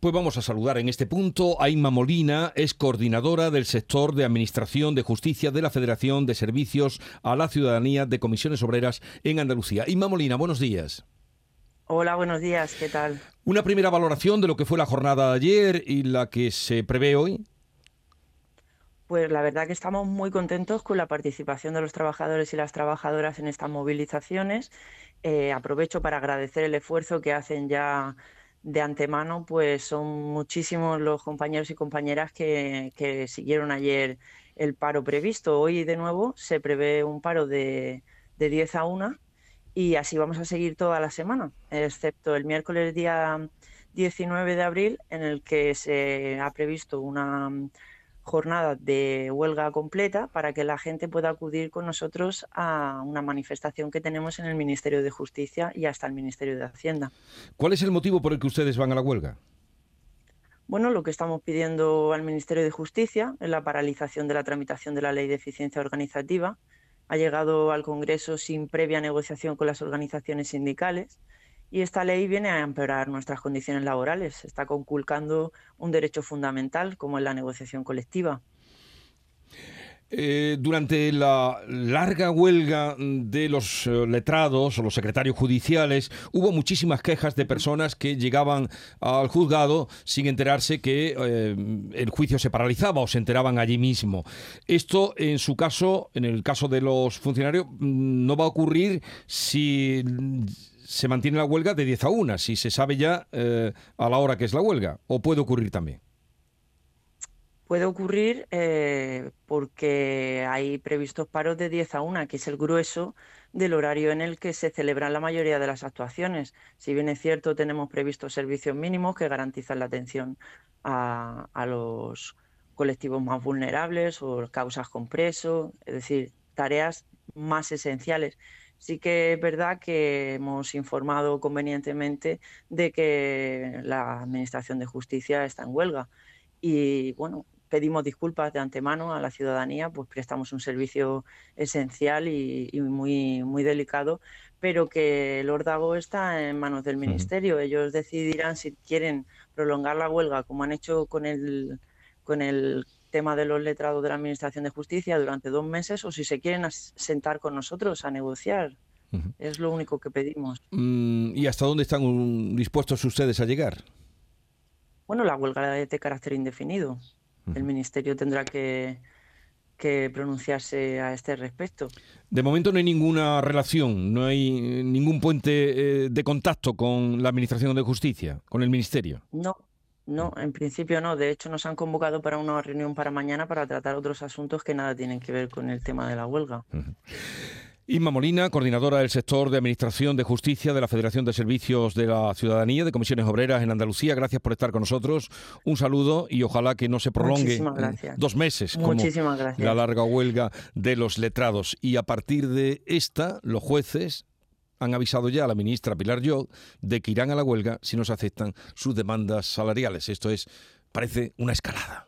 Pues vamos a saludar en este punto a Inma Molina, es coordinadora del sector de Administración de Justicia de la Federación de Servicios a la Ciudadanía de Comisiones Obreras en Andalucía. Inma Molina, buenos días. Hola, buenos días, ¿qué tal? Una primera valoración de lo que fue la jornada de ayer y la que se prevé hoy. Pues la verdad que estamos muy contentos con la participación de los trabajadores y las trabajadoras en estas movilizaciones. Eh, aprovecho para agradecer el esfuerzo que hacen ya de antemano, pues son muchísimos los compañeros y compañeras que, siguieron ayer el paro previsto. Hoy de nuevo se prevé un paro de, de 10 a 1 y así vamos a seguir toda la semana, excepto el miércoles día 19 de abril en el que se ha previsto una jornada de huelga completa para que la gente pueda acudir con nosotros a una manifestación que tenemos en el Ministerio de Justicia y hasta el Ministerio de Hacienda. ¿Cuál es el motivo por el que ustedes van a la huelga? Bueno, lo que estamos pidiendo al Ministerio de Justicia es la paralización de la tramitación de la Ley de Eficiencia Organizativa. Ha llegado al Congreso sin previa negociación con las organizaciones sindicales y esta ley viene a empeorar nuestras condiciones laborales. Está conculcando un derecho fundamental como es la negociación colectiva. Eh, durante la larga huelga de los eh, letrados o los secretarios judiciales hubo muchísimas quejas de personas que llegaban al juzgado sin enterarse que eh, el juicio se paralizaba o se enteraban allí mismo. Esto, en su caso, en el caso de los funcionarios, mm, no va a ocurrir si se mantiene la huelga de 10 a 1, si se sabe ya a la hora que es la huelga, o puede ocurrir también. Puede ocurrir eh, porque hay previstos paros de 10 a 1, que es el grueso del horario en el que se celebran la mayoría de las actuaciones. Si bien es cierto, tenemos previstos servicios mínimos que garantizan la atención a, a los colectivos más vulnerables o causas con preso, es decir, tareas más esenciales sí que es verdad que hemos informado convenientemente de que la Administración de Justicia está en huelga. Y bueno, pedimos disculpas de antemano a la ciudadanía, pues prestamos un servicio esencial y, muy, muy delicado, pero que el órdago está en manos del Ministerio. Ellos decidirán si quieren prolongar la huelga, como han hecho con el, con el tema de los letrados de la Administración de Justicia durante dos meses o si se quieren sentar con nosotros a negociar. Es lo único que pedimos. Mm, ¿Y hasta dónde están dispuestos ustedes a llegar? Bueno, la huelga es de carácter indefinido. El Ministerio tendrá que, que pronunciarse a este respecto. De momento no hay ninguna relación, no hay ningún puente eh, de contacto con la Administración de Justicia, con el Ministerio. No, no, en principio no. De hecho, nos han convocado para una reunión para mañana para tratar otros asuntos que nada tienen que ver con el tema de la huelga. Inma Molina, coordinadora del sector de Administración de Justicia de la Federación de Servicios de la Ciudadanía de Comisiones Obreras en Andalucía. Gracias por estar con nosotros. Un saludo y ojalá que no se prolongue dos meses como la larga huelga de los letrados. Y a partir de esta, los jueces han avisado ya a la ministra Pilar Llod de que irán a la huelga si no se aceptan sus demandas salariales. Esto es, parece una escalada.